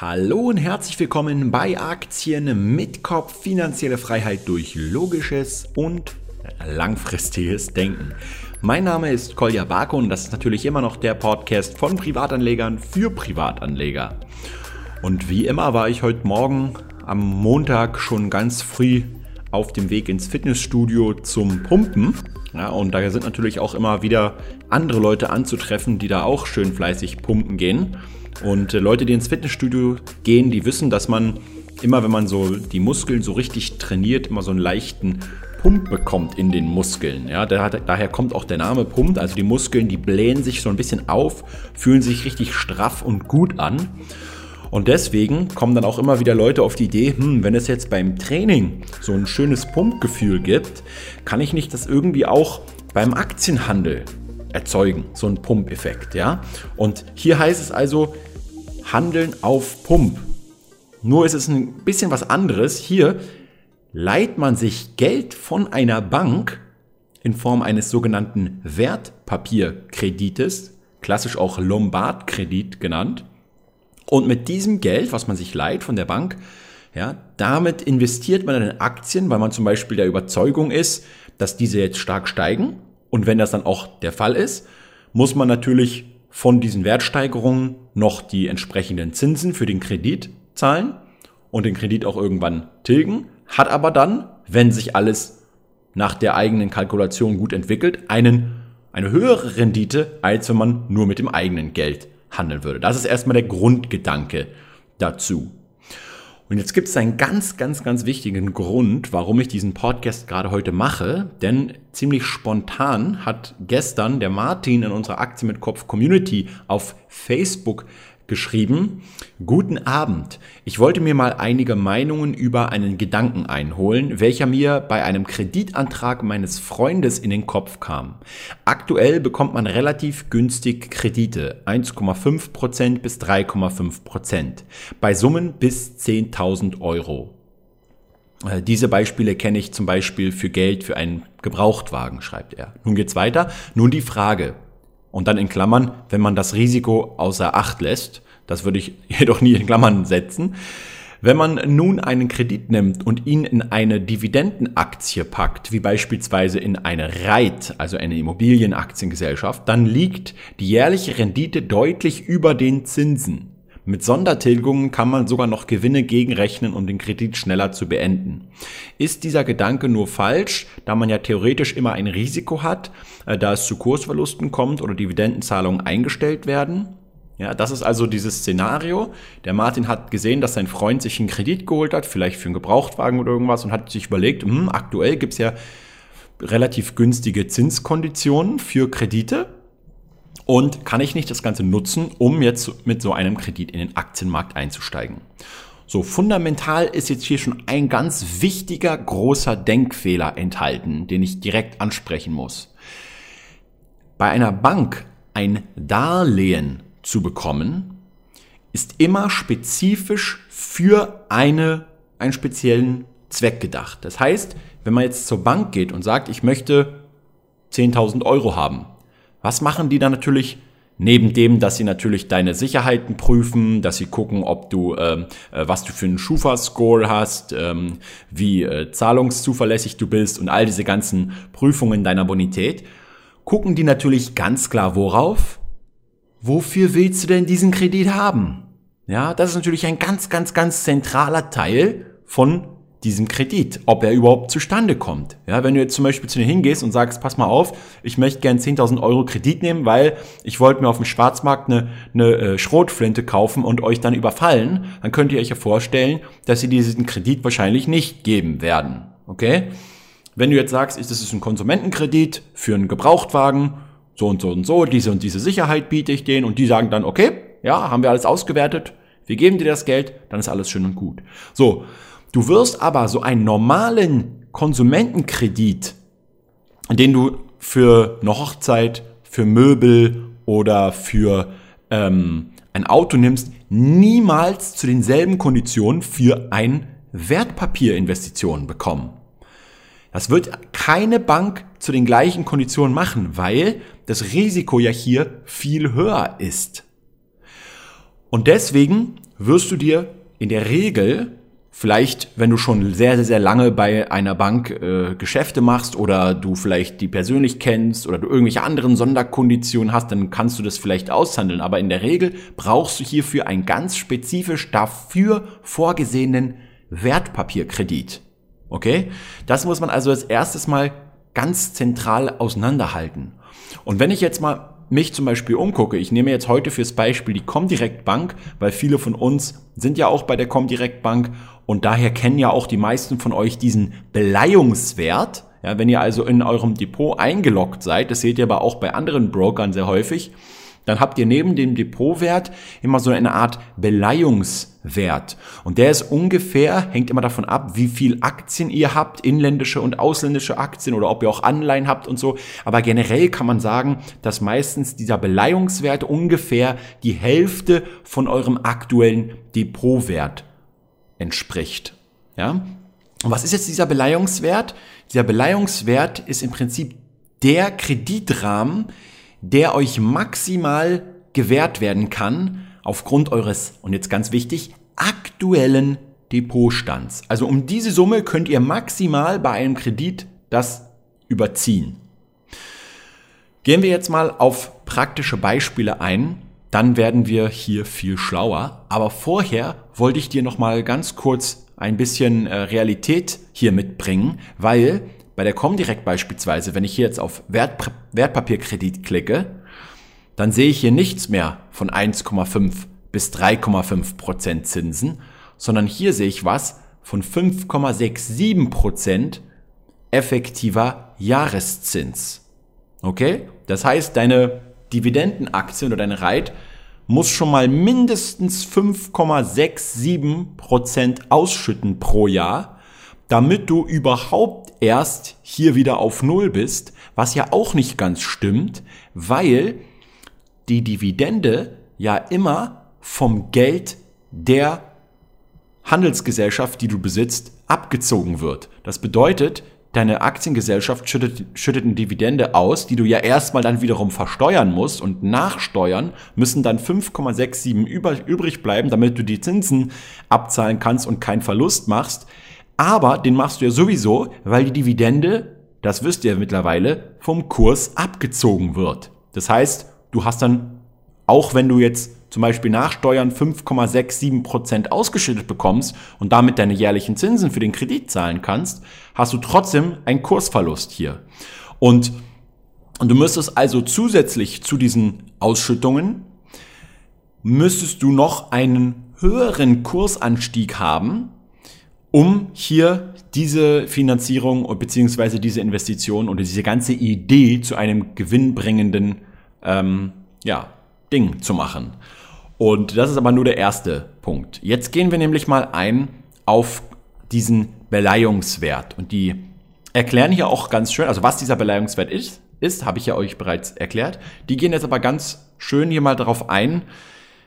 Hallo und herzlich willkommen bei Aktien mit Kopf, finanzielle Freiheit durch logisches und langfristiges Denken. Mein Name ist Kolja Barko und das ist natürlich immer noch der Podcast von Privatanlegern für Privatanleger. Und wie immer war ich heute Morgen am Montag schon ganz früh auf dem Weg ins Fitnessstudio zum Pumpen. Ja, und da sind natürlich auch immer wieder andere Leute anzutreffen, die da auch schön fleißig pumpen gehen. Und äh, Leute, die ins Fitnessstudio gehen, die wissen, dass man immer, wenn man so die Muskeln so richtig trainiert, immer so einen leichten Pump bekommt in den Muskeln. Ja, daher kommt auch der Name Pump. Also die Muskeln, die blähen sich so ein bisschen auf, fühlen sich richtig straff und gut an. Und deswegen kommen dann auch immer wieder Leute auf die Idee, hm, wenn es jetzt beim Training so ein schönes Pumpgefühl gibt, kann ich nicht das irgendwie auch beim Aktienhandel erzeugen, so ein Pumpeffekt, ja? Und hier heißt es also handeln auf Pump. Nur ist es ein bisschen was anderes. Hier leiht man sich Geld von einer Bank in Form eines sogenannten Wertpapierkredites, klassisch auch Lombardkredit genannt. Und mit diesem Geld, was man sich leiht von der Bank, ja, damit investiert man in Aktien, weil man zum Beispiel der Überzeugung ist, dass diese jetzt stark steigen und wenn das dann auch der Fall ist, muss man natürlich von diesen Wertsteigerungen noch die entsprechenden Zinsen für den Kredit zahlen und den Kredit auch irgendwann tilgen, hat aber dann, wenn sich alles nach der eigenen Kalkulation gut entwickelt, einen, eine höhere Rendite, als wenn man nur mit dem eigenen Geld handeln würde. Das ist erstmal der Grundgedanke dazu. Und jetzt gibt es einen ganz, ganz, ganz wichtigen Grund, warum ich diesen Podcast gerade heute mache. Denn ziemlich spontan hat gestern der Martin in unserer Aktie mit Kopf Community auf Facebook geschrieben, Guten Abend. Ich wollte mir mal einige Meinungen über einen Gedanken einholen, welcher mir bei einem Kreditantrag meines Freundes in den Kopf kam. Aktuell bekommt man relativ günstig Kredite, 1,5% bis 3,5%, bei Summen bis 10.000 Euro. Äh, diese Beispiele kenne ich zum Beispiel für Geld für einen Gebrauchtwagen, schreibt er. Nun geht's weiter. Nun die Frage, und dann in Klammern, wenn man das Risiko außer Acht lässt, das würde ich jedoch nie in Klammern setzen. Wenn man nun einen Kredit nimmt und ihn in eine Dividendenaktie packt, wie beispielsweise in eine REIT, also eine Immobilienaktiengesellschaft, dann liegt die jährliche Rendite deutlich über den Zinsen. Mit Sondertilgungen kann man sogar noch Gewinne gegenrechnen, um den Kredit schneller zu beenden. Ist dieser Gedanke nur falsch, da man ja theoretisch immer ein Risiko hat, äh, da es zu Kursverlusten kommt oder Dividendenzahlungen eingestellt werden? Ja, das ist also dieses Szenario. Der Martin hat gesehen, dass sein Freund sich einen Kredit geholt hat, vielleicht für einen Gebrauchtwagen oder irgendwas und hat sich überlegt, hm, aktuell gibt's ja relativ günstige Zinskonditionen für Kredite und kann ich nicht das Ganze nutzen, um jetzt mit so einem Kredit in den Aktienmarkt einzusteigen? So, fundamental ist jetzt hier schon ein ganz wichtiger, großer Denkfehler enthalten, den ich direkt ansprechen muss. Bei einer Bank ein Darlehen zu bekommen, ist immer spezifisch für eine, einen speziellen Zweck gedacht. Das heißt, wenn man jetzt zur Bank geht und sagt, ich möchte 10.000 Euro haben, was machen die dann natürlich? Neben dem, dass sie natürlich deine Sicherheiten prüfen, dass sie gucken, ob du, ähm, äh, was du für einen Schufa-Score hast, ähm, wie äh, zahlungszuverlässig du bist und all diese ganzen Prüfungen deiner Bonität, gucken die natürlich ganz klar worauf? Wofür willst du denn diesen Kredit haben? Ja, das ist natürlich ein ganz, ganz, ganz zentraler Teil von diesem Kredit, ob er überhaupt zustande kommt. Ja, wenn du jetzt zum Beispiel zu dir hingehst und sagst, pass mal auf, ich möchte gern 10.000 Euro Kredit nehmen, weil ich wollte mir auf dem Schwarzmarkt eine, eine äh, Schrotflinte kaufen und euch dann überfallen, dann könnt ihr euch ja vorstellen, dass sie diesen Kredit wahrscheinlich nicht geben werden. Okay? Wenn du jetzt sagst, das ist ein Konsumentenkredit für einen Gebrauchtwagen, so und so und so, diese und diese Sicherheit biete ich denen und die sagen dann, okay, ja, haben wir alles ausgewertet, wir geben dir das Geld, dann ist alles schön und gut. So, Du wirst aber so einen normalen Konsumentenkredit, den du für eine Hochzeit, für Möbel oder für ähm, ein Auto nimmst, niemals zu denselben Konditionen für ein Wertpapierinvestitionen bekommen. Das wird keine Bank zu den gleichen Konditionen machen, weil das Risiko ja hier viel höher ist. Und deswegen wirst du dir in der Regel Vielleicht, wenn du schon sehr, sehr, sehr lange bei einer Bank äh, Geschäfte machst oder du vielleicht die persönlich kennst oder du irgendwelche anderen Sonderkonditionen hast, dann kannst du das vielleicht aushandeln. Aber in der Regel brauchst du hierfür einen ganz spezifisch dafür vorgesehenen Wertpapierkredit. Okay? Das muss man also als erstes mal ganz zentral auseinanderhalten. Und wenn ich jetzt mal mich zum Beispiel umgucke, ich nehme jetzt heute fürs Beispiel die Comdirect Bank, weil viele von uns sind ja auch bei der Comdirect Bank und daher kennen ja auch die meisten von euch diesen Beleihungswert. Ja, wenn ihr also in eurem Depot eingeloggt seid, das seht ihr aber auch bei anderen Brokern sehr häufig, dann habt ihr neben dem Depotwert immer so eine Art Beleihungswert. Und der ist ungefähr, hängt immer davon ab, wie viel Aktien ihr habt, inländische und ausländische Aktien oder ob ihr auch Anleihen habt und so. Aber generell kann man sagen, dass meistens dieser Beleihungswert ungefähr die Hälfte von eurem aktuellen Depotwert entspricht. Ja? Und was ist jetzt dieser Beleihungswert? Dieser Beleihungswert ist im Prinzip der Kreditrahmen, der euch maximal gewährt werden kann aufgrund eures, und jetzt ganz wichtig, aktuellen Depotstands. Also um diese Summe könnt ihr maximal bei einem Kredit das überziehen. Gehen wir jetzt mal auf praktische Beispiele ein, dann werden wir hier viel schlauer. Aber vorher wollte ich dir noch mal ganz kurz ein bisschen äh, Realität hier mitbringen, weil bei der Comdirect beispielsweise, wenn ich hier jetzt auf Wert, Wertpapierkredit klicke, dann sehe ich hier nichts mehr von 1,5 bis 3,5 Prozent Zinsen, sondern hier sehe ich was von 5,67 Prozent effektiver Jahreszins. Okay? Das heißt, deine Dividendenaktien oder deine Reit muss schon mal mindestens 5,67 Prozent ausschütten pro Jahr, damit du überhaupt erst hier wieder auf Null bist, was ja auch nicht ganz stimmt, weil die Dividende ja immer vom Geld der Handelsgesellschaft, die du besitzt, abgezogen wird. Das bedeutet, deine Aktiengesellschaft schüttet, schüttet eine Dividende aus, die du ja erstmal dann wiederum versteuern musst und nachsteuern müssen dann 5,67 übrig bleiben, damit du die Zinsen abzahlen kannst und keinen Verlust machst. Aber den machst du ja sowieso, weil die Dividende, das wisst ihr mittlerweile, vom Kurs abgezogen wird. Das heißt, du hast dann, auch wenn du jetzt zum Beispiel nach Steuern 5,67% ausgeschüttet bekommst und damit deine jährlichen Zinsen für den Kredit zahlen kannst, hast du trotzdem einen Kursverlust hier. Und, und du müsstest also zusätzlich zu diesen Ausschüttungen, müsstest du noch einen höheren Kursanstieg haben, um hier diese Finanzierung bzw. diese Investition oder diese ganze Idee zu einem gewinnbringenden ähm, ja, Ding zu machen. Und das ist aber nur der erste Punkt. Jetzt gehen wir nämlich mal ein auf diesen Beleihungswert. Und die erklären hier auch ganz schön, also was dieser Beleihungswert ist, ist, habe ich ja euch bereits erklärt. Die gehen jetzt aber ganz schön hier mal darauf ein,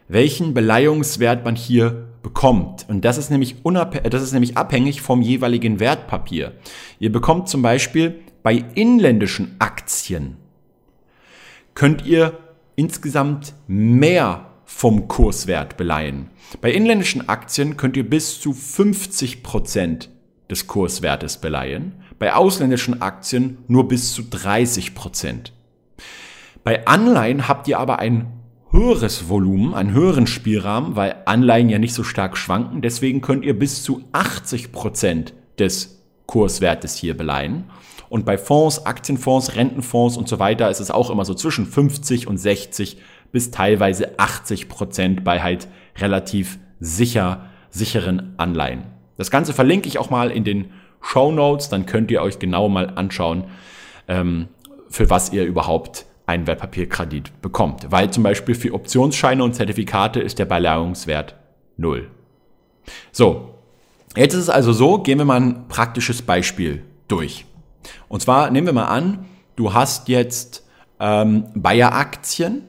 welchen Beleihungswert man hier bekommt. Und das ist nämlich, das ist nämlich abhängig vom jeweiligen Wertpapier. Ihr bekommt zum Beispiel bei inländischen Aktien, könnt ihr insgesamt mehr vom Kurswert beleihen. Bei inländischen Aktien könnt ihr bis zu 50 Prozent des Kurswertes beleihen, bei ausländischen Aktien nur bis zu 30%. Prozent. Bei Anleihen habt ihr aber ein höheres Volumen, einen höheren Spielrahmen, weil Anleihen ja nicht so stark schwanken. Deswegen könnt ihr bis zu 80 Prozent des Kurswertes hier beleihen. Und bei Fonds, Aktienfonds, Rentenfonds und so weiter ist es auch immer so zwischen 50 und 60 bis teilweise 80 Prozent bei halt relativ sicher, sicheren Anleihen. Das Ganze verlinke ich auch mal in den Show Notes, dann könnt ihr euch genau mal anschauen, ähm, für was ihr überhaupt einen Wertpapierkredit bekommt. Weil zum Beispiel für Optionsscheine und Zertifikate ist der Beleihungswert null. So, jetzt ist es also so, gehen wir mal ein praktisches Beispiel durch. Und zwar nehmen wir mal an, du hast jetzt ähm, Bayer-Aktien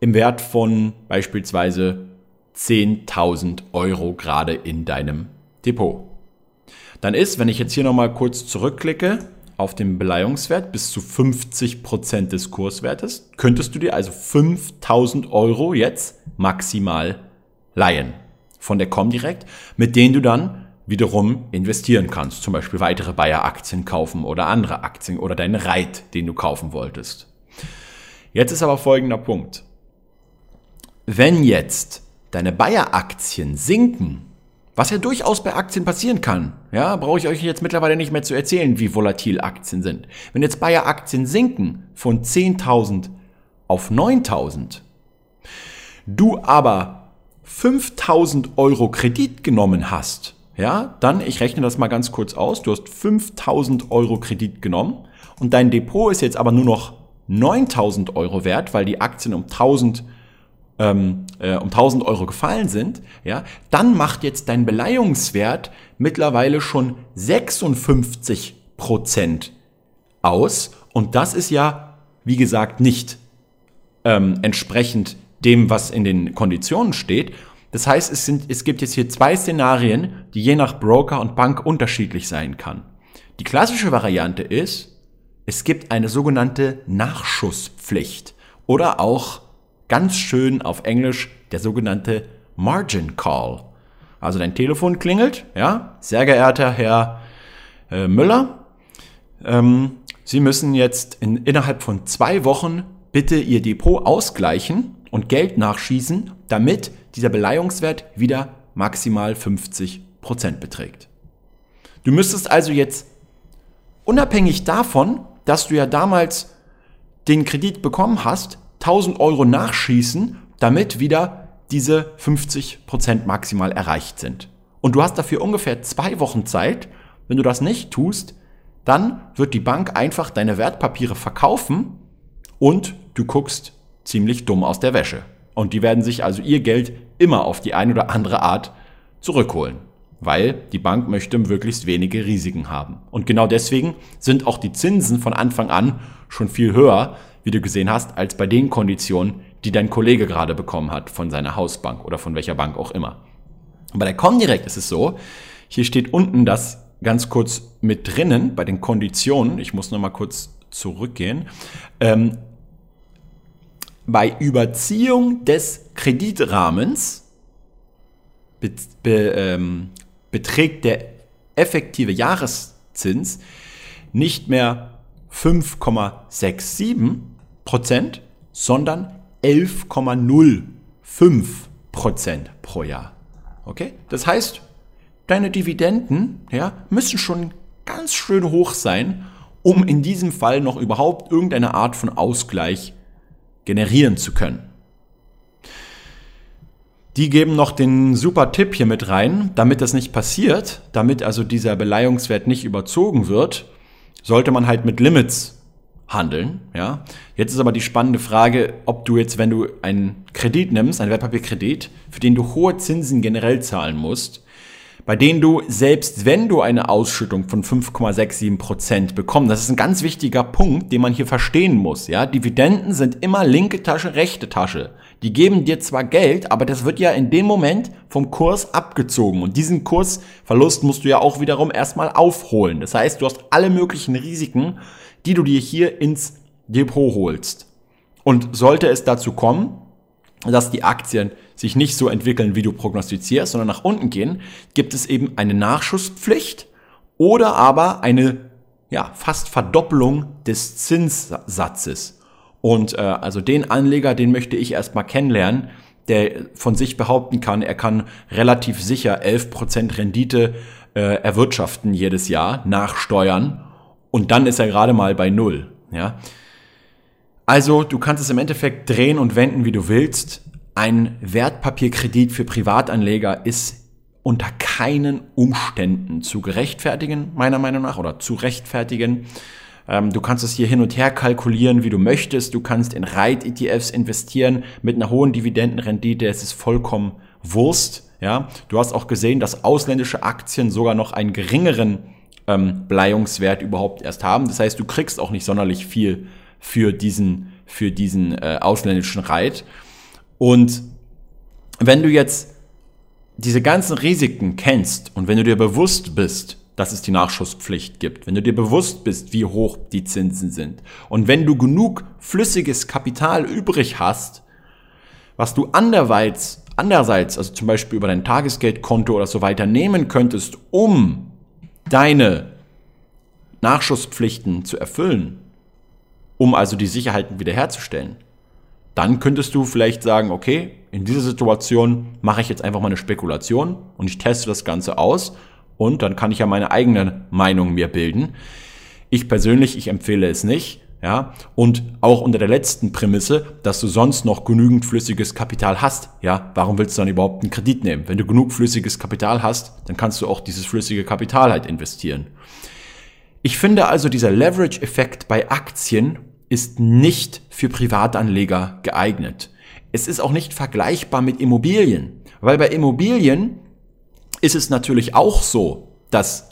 im Wert von beispielsweise 10.000 Euro gerade in deinem Depot. Dann ist, wenn ich jetzt hier nochmal kurz zurückklicke, auf den Beleihungswert bis zu 50 Prozent des Kurswertes, könntest du dir also 5000 Euro jetzt maximal leihen. von der Comdirect, mit denen du dann wiederum investieren kannst. Zum Beispiel weitere Bayer-Aktien kaufen oder andere Aktien oder deinen Reit, den du kaufen wolltest. Jetzt ist aber folgender Punkt. Wenn jetzt deine Bayer-Aktien sinken, was ja durchaus bei Aktien passieren kann, ja, brauche ich euch jetzt mittlerweile nicht mehr zu erzählen, wie volatil Aktien sind. Wenn jetzt Bayer-Aktien sinken von 10.000 auf 9.000, du aber 5.000 Euro Kredit genommen hast, ja, dann, ich rechne das mal ganz kurz aus, du hast 5000 Euro Kredit genommen und dein Depot ist jetzt aber nur noch 9000 Euro wert, weil die Aktien um 1000 ähm, äh, um 1000 Euro gefallen sind, ja, dann macht jetzt dein Beleihungswert mittlerweile schon 56 Prozent aus und das ist ja, wie gesagt, nicht ähm, entsprechend dem, was in den Konditionen steht, das heißt, es, sind, es gibt jetzt hier zwei Szenarien, die je nach Broker und Bank unterschiedlich sein kann. Die klassische Variante ist, es gibt eine sogenannte Nachschusspflicht oder auch ganz schön auf Englisch der sogenannte Margin Call. Also dein Telefon klingelt, ja, sehr geehrter Herr äh, Müller, ähm, Sie müssen jetzt in, innerhalb von zwei Wochen bitte Ihr Depot ausgleichen und Geld nachschießen, damit dieser Beleihungswert wieder maximal 50% beträgt. Du müsstest also jetzt unabhängig davon, dass du ja damals den Kredit bekommen hast, 1000 Euro nachschießen, damit wieder diese 50% maximal erreicht sind. Und du hast dafür ungefähr zwei Wochen Zeit. Wenn du das nicht tust, dann wird die Bank einfach deine Wertpapiere verkaufen und du guckst ziemlich dumm aus der Wäsche. Und die werden sich also ihr Geld immer auf die eine oder andere Art zurückholen, weil die Bank möchte möglichst wenige Risiken haben. Und genau deswegen sind auch die Zinsen von Anfang an schon viel höher, wie du gesehen hast, als bei den Konditionen, die dein Kollege gerade bekommen hat von seiner Hausbank oder von welcher Bank auch immer. Bei der Comdirect ist es so, hier steht unten das ganz kurz mit drinnen bei den Konditionen. Ich muss noch mal kurz zurückgehen. Ähm, bei Überziehung des Kreditrahmens be, be, ähm, beträgt der effektive Jahreszins nicht mehr 5,67 Prozent, sondern 11,05 Prozent pro Jahr. Okay? Das heißt, deine Dividenden ja, müssen schon ganz schön hoch sein, um in diesem Fall noch überhaupt irgendeine Art von Ausgleich generieren zu können. Die geben noch den super Tipp hier mit rein, damit das nicht passiert, damit also dieser Beleihungswert nicht überzogen wird, sollte man halt mit Limits handeln, ja. Jetzt ist aber die spannende Frage, ob du jetzt, wenn du einen Kredit nimmst, einen Wertpapierkredit, für den du hohe Zinsen generell zahlen musst, bei denen du, selbst wenn du eine Ausschüttung von 5,67 Prozent bekommst, das ist ein ganz wichtiger Punkt, den man hier verstehen muss, ja. Dividenden sind immer linke Tasche, rechte Tasche. Die geben dir zwar Geld, aber das wird ja in dem Moment vom Kurs abgezogen und diesen Kursverlust musst du ja auch wiederum erstmal aufholen. Das heißt, du hast alle möglichen Risiken, die du dir hier ins Depot holst. Und sollte es dazu kommen, dass die Aktien sich nicht so entwickeln, wie du prognostizierst, sondern nach unten gehen, gibt es eben eine Nachschusspflicht oder aber eine ja, fast Verdoppelung des Zinssatzes. Und äh, also den Anleger, den möchte ich erstmal kennenlernen, der von sich behaupten kann, er kann relativ sicher 11% Rendite äh, erwirtschaften jedes Jahr nach Steuern und dann ist er gerade mal bei Null. Ja? Also du kannst es im Endeffekt drehen und wenden, wie du willst. Ein Wertpapierkredit für Privatanleger ist unter keinen Umständen zu gerechtfertigen, meiner Meinung nach, oder zu rechtfertigen. Ähm, du kannst es hier hin und her kalkulieren, wie du möchtest. Du kannst in Reit-ETFs investieren mit einer hohen Dividendenrendite. Es ist vollkommen Wurst. Ja, du hast auch gesehen, dass ausländische Aktien sogar noch einen geringeren ähm, Bleiungswert überhaupt erst haben. Das heißt, du kriegst auch nicht sonderlich viel für diesen, für diesen äh, ausländischen Reit. Und wenn du jetzt diese ganzen Risiken kennst und wenn du dir bewusst bist, dass es die Nachschusspflicht gibt, wenn du dir bewusst bist, wie hoch die Zinsen sind und wenn du genug flüssiges Kapital übrig hast, was du anderweitig andererseits, also zum Beispiel über dein Tagesgeldkonto oder so weiter nehmen könntest, um deine Nachschusspflichten zu erfüllen, um also die Sicherheiten wiederherzustellen, dann könntest du vielleicht sagen, okay, in dieser Situation mache ich jetzt einfach mal eine Spekulation und ich teste das Ganze aus und dann kann ich ja meine eigene Meinung mir bilden. Ich persönlich, ich empfehle es nicht. Ja, und auch unter der letzten Prämisse, dass du sonst noch genügend flüssiges Kapital hast. Ja, warum willst du dann überhaupt einen Kredit nehmen? Wenn du genug flüssiges Kapital hast, dann kannst du auch dieses flüssige Kapital halt investieren. Ich finde also, dieser Leverage-Effekt bei Aktien ist nicht für Privatanleger geeignet. Es ist auch nicht vergleichbar mit Immobilien, weil bei Immobilien ist es natürlich auch so, dass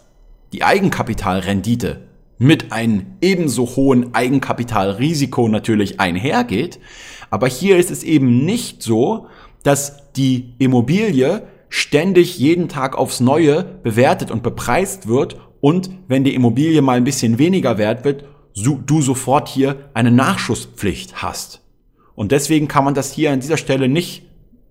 die Eigenkapitalrendite mit einem ebenso hohen Eigenkapitalrisiko natürlich einhergeht. Aber hier ist es eben nicht so, dass die Immobilie ständig jeden Tag aufs Neue bewertet und bepreist wird und wenn die Immobilie mal ein bisschen weniger wert wird, du sofort hier eine Nachschusspflicht hast. Und deswegen kann man das hier an dieser Stelle nicht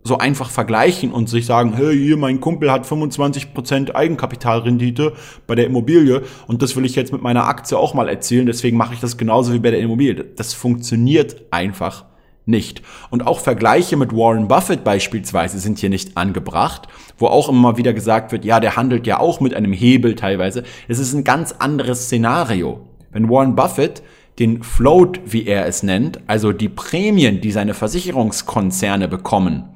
so einfach vergleichen und sich sagen, hey, hier mein Kumpel hat 25% Eigenkapitalrendite bei der Immobilie und das will ich jetzt mit meiner Aktie auch mal erzielen, deswegen mache ich das genauso wie bei der Immobilie. Das funktioniert einfach nicht. Und auch Vergleiche mit Warren Buffett beispielsweise sind hier nicht angebracht, wo auch immer wieder gesagt wird, ja, der handelt ja auch mit einem Hebel teilweise. Es ist ein ganz anderes Szenario. Wenn Warren Buffett den Float, wie er es nennt, also die Prämien, die seine Versicherungskonzerne bekommen,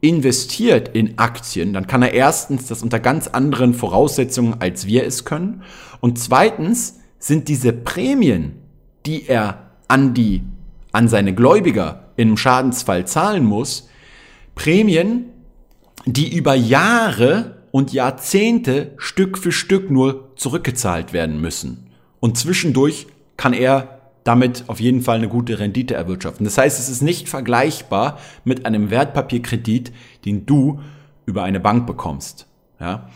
investiert in Aktien, dann kann er erstens das unter ganz anderen Voraussetzungen, als wir es können. Und zweitens sind diese Prämien, die er an die, an seine Gläubiger im Schadensfall zahlen muss, Prämien, die über Jahre und Jahrzehnte Stück für Stück nur zurückgezahlt werden müssen. Und zwischendurch kann er damit auf jeden Fall eine gute Rendite erwirtschaften. Das heißt, es ist nicht vergleichbar mit einem Wertpapierkredit, den du über eine Bank bekommst. Ja?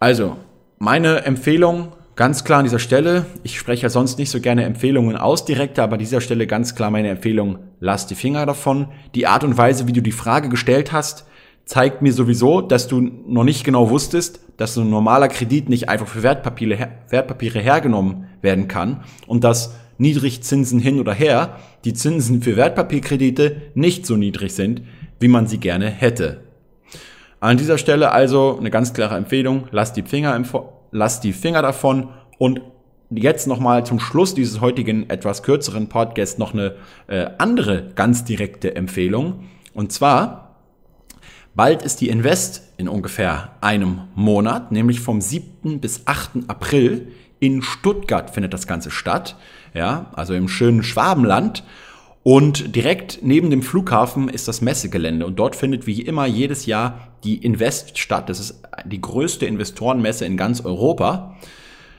Also, meine Empfehlung ganz klar an dieser Stelle, ich spreche ja sonst nicht so gerne Empfehlungen aus direkt, aber an dieser Stelle ganz klar meine Empfehlung, lass die Finger davon. Die Art und Weise, wie du die Frage gestellt hast, zeigt mir sowieso, dass du noch nicht genau wusstest, dass ein normaler Kredit nicht einfach für Wertpapiere, Wertpapiere hergenommen werden kann und dass Niedrigzinsen hin oder her die Zinsen für Wertpapierkredite nicht so niedrig sind, wie man sie gerne hätte. An dieser Stelle also eine ganz klare Empfehlung, lasst die Finger, im, die Finger davon und jetzt nochmal zum Schluss dieses heutigen etwas kürzeren Podcasts noch eine äh, andere ganz direkte Empfehlung. Und zwar, bald ist die Invest in ungefähr einem Monat, nämlich vom 7. bis 8. April in Stuttgart findet das Ganze statt, ja, also im schönen Schwabenland. Und direkt neben dem Flughafen ist das Messegelände und dort findet wie immer jedes Jahr die Invest statt. Das ist die größte Investorenmesse in ganz Europa.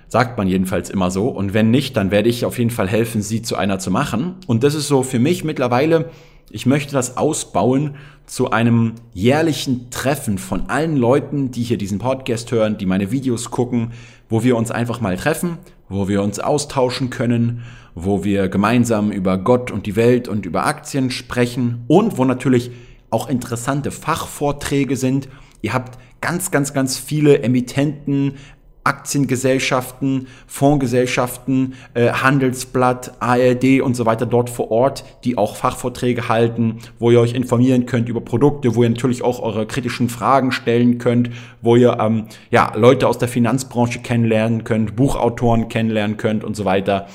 Sagt man jedenfalls immer so. Und wenn nicht, dann werde ich auf jeden Fall helfen, sie zu einer zu machen. Und das ist so für mich mittlerweile, ich möchte das ausbauen zu einem jährlichen Treffen von allen Leuten, die hier diesen Podcast hören, die meine Videos gucken, wo wir uns einfach mal treffen, wo wir uns austauschen können, wo wir gemeinsam über Gott und die Welt und über Aktien sprechen und wo natürlich auch interessante Fachvorträge sind. Ihr habt ganz, ganz, ganz viele Emittenten, Aktiengesellschaften, Fondsgesellschaften, äh, Handelsblatt, ARD und so weiter dort vor Ort, die auch Fachvorträge halten, wo ihr euch informieren könnt über Produkte, wo ihr natürlich auch eure kritischen Fragen stellen könnt, wo ihr ähm, ja Leute aus der Finanzbranche kennenlernen könnt, Buchautoren kennenlernen könnt und so weiter.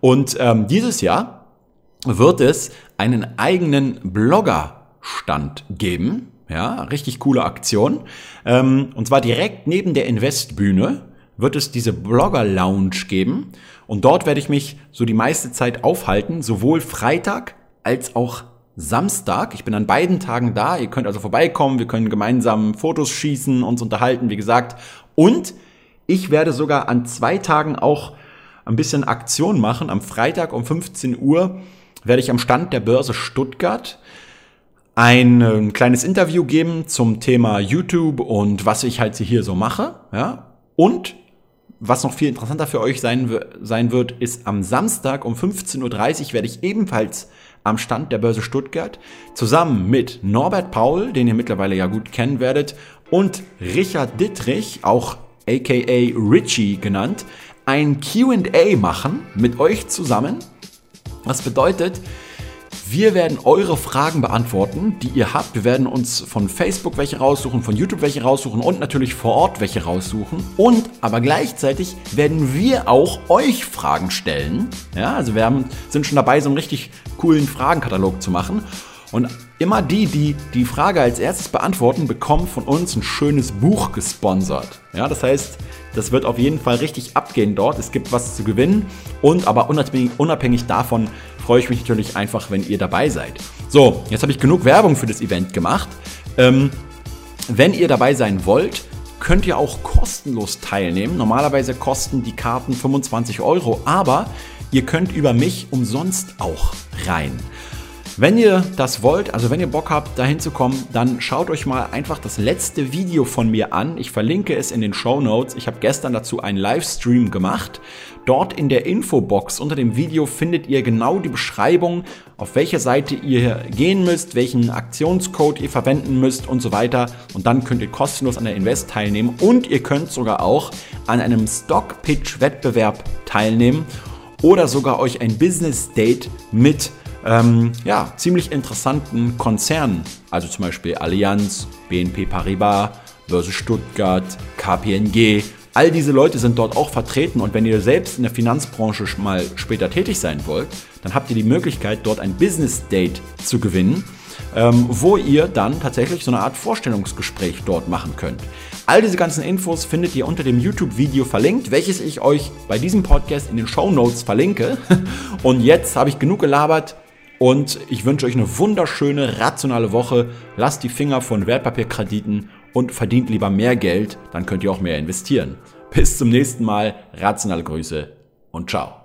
Und ähm, dieses Jahr wird es einen eigenen Bloggerstand geben. Ja, richtig coole Aktion. Ähm, und zwar direkt neben der Investbühne wird es diese Blogger Lounge geben und dort werde ich mich so die meiste Zeit aufhalten, sowohl Freitag als auch Samstag. Ich bin an beiden Tagen da. Ihr könnt also vorbeikommen, wir können gemeinsam Fotos schießen, uns unterhalten, wie gesagt. Und ich werde sogar an zwei Tagen auch ein bisschen Aktion machen. Am Freitag um 15 Uhr werde ich am Stand der Börse Stuttgart ein, ein kleines Interview geben zum Thema YouTube und was ich halt hier so mache. Ja? Und was noch viel interessanter für euch sein, sein wird, ist am Samstag um 15.30 Uhr werde ich ebenfalls am Stand der Börse Stuttgart, zusammen mit Norbert Paul, den ihr mittlerweile ja gut kennen werdet, und Richard Dittrich, auch aka Richie genannt, ein QA machen mit euch zusammen. Was bedeutet, wir werden eure Fragen beantworten, die ihr habt. Wir werden uns von Facebook welche raussuchen, von YouTube welche raussuchen und natürlich vor Ort welche raussuchen. Und aber gleichzeitig werden wir auch euch Fragen stellen. Ja, also wir haben, sind schon dabei, so einen richtig coolen Fragenkatalog zu machen. Und immer die, die die Frage als erstes beantworten, bekommen von uns ein schönes Buch gesponsert. Ja, das heißt, das wird auf jeden Fall richtig abgehen dort. Es gibt was zu gewinnen und aber unabhängig, unabhängig davon freue ich mich natürlich einfach, wenn ihr dabei seid. So, jetzt habe ich genug Werbung für das Event gemacht. Ähm, wenn ihr dabei sein wollt, könnt ihr auch kostenlos teilnehmen. Normalerweise kosten die Karten 25 Euro, aber ihr könnt über mich umsonst auch rein. Wenn ihr das wollt, also wenn ihr Bock habt, dahin zu kommen, dann schaut euch mal einfach das letzte Video von mir an. Ich verlinke es in den Show Notes. Ich habe gestern dazu einen Livestream gemacht. Dort in der Infobox unter dem Video findet ihr genau die Beschreibung, auf welche Seite ihr gehen müsst, welchen Aktionscode ihr verwenden müsst und so weiter. Und dann könnt ihr kostenlos an der Invest teilnehmen und ihr könnt sogar auch an einem Stock Pitch Wettbewerb teilnehmen oder sogar euch ein Business Date mit ähm, ja, ziemlich interessanten Konzernen, also zum Beispiel Allianz, BNP Paribas, Börse Stuttgart, KPNG. All diese Leute sind dort auch vertreten und wenn ihr selbst in der Finanzbranche mal später tätig sein wollt, dann habt ihr die Möglichkeit, dort ein Business Date zu gewinnen, ähm, wo ihr dann tatsächlich so eine Art Vorstellungsgespräch dort machen könnt. All diese ganzen Infos findet ihr unter dem YouTube-Video verlinkt, welches ich euch bei diesem Podcast in den Show Notes verlinke. Und jetzt habe ich genug gelabert. Und ich wünsche euch eine wunderschöne, rationale Woche. Lasst die Finger von Wertpapierkrediten und verdient lieber mehr Geld, dann könnt ihr auch mehr investieren. Bis zum nächsten Mal, rationale Grüße und ciao.